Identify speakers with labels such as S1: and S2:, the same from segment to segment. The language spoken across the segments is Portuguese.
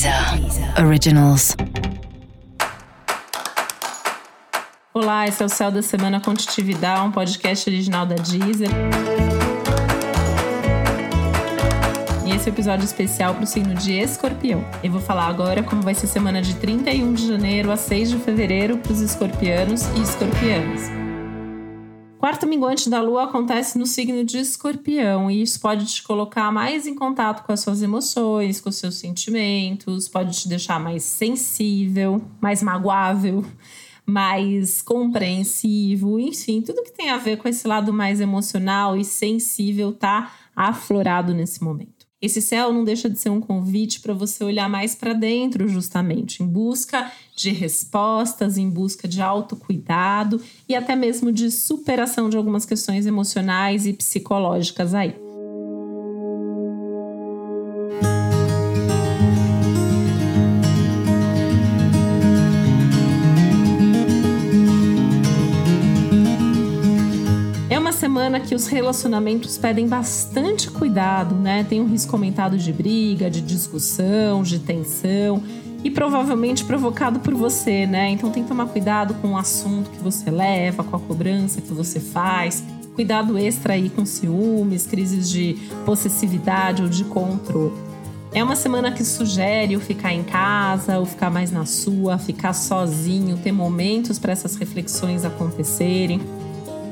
S1: Deezer Originals.
S2: Olá, esse é o Céu da Semana Contitividade, um podcast original da Deezer. E esse é um episódio especial para o signo de Escorpião. Eu vou falar agora como vai ser a semana de 31 de janeiro a 6 de fevereiro para os escorpianos e escorpianas. Quarto minguante da lua acontece no signo de escorpião e isso pode te colocar mais em contato com as suas emoções, com os seus sentimentos, pode te deixar mais sensível, mais magoável, mais compreensivo, enfim, tudo que tem a ver com esse lado mais emocional e sensível tá aflorado nesse momento. Esse céu não deixa de ser um convite para você olhar mais para dentro, justamente, em busca de respostas, em busca de autocuidado e até mesmo de superação de algumas questões emocionais e psicológicas aí. Semana que os relacionamentos pedem bastante cuidado, né? Tem um risco aumentado de briga, de discussão, de tensão e provavelmente provocado por você, né? Então tem que tomar cuidado com o assunto que você leva, com a cobrança que você faz. Cuidado extra aí com ciúmes, crises de possessividade ou de controle. É uma semana que sugere o ficar em casa, o ficar mais na sua, ficar sozinho, ter momentos para essas reflexões acontecerem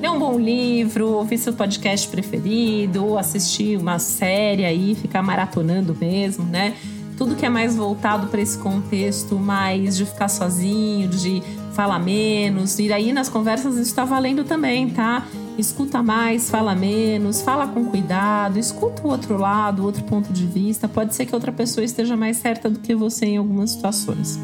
S2: ler um bom livro, ouvir seu podcast preferido, assistir uma série aí, ficar maratonando mesmo, né? Tudo que é mais voltado para esse contexto mais de ficar sozinho, de falar menos. E aí nas conversas isso está valendo também, tá? Escuta mais, fala menos, fala com cuidado, escuta o outro lado, o outro ponto de vista. Pode ser que outra pessoa esteja mais certa do que você em algumas situações.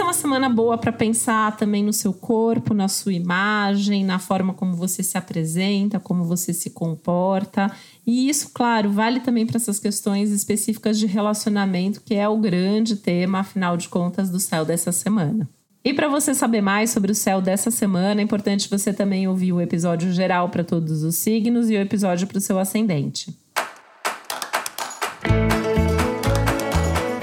S2: Essa é uma semana boa para pensar também no seu corpo, na sua imagem, na forma como você se apresenta, como você se comporta. E isso, claro, vale também para essas questões específicas de relacionamento, que é o grande tema, afinal de contas, do céu dessa semana. E para você saber mais sobre o céu dessa semana, é importante você também ouvir o episódio geral para todos os signos e o episódio para o seu ascendente.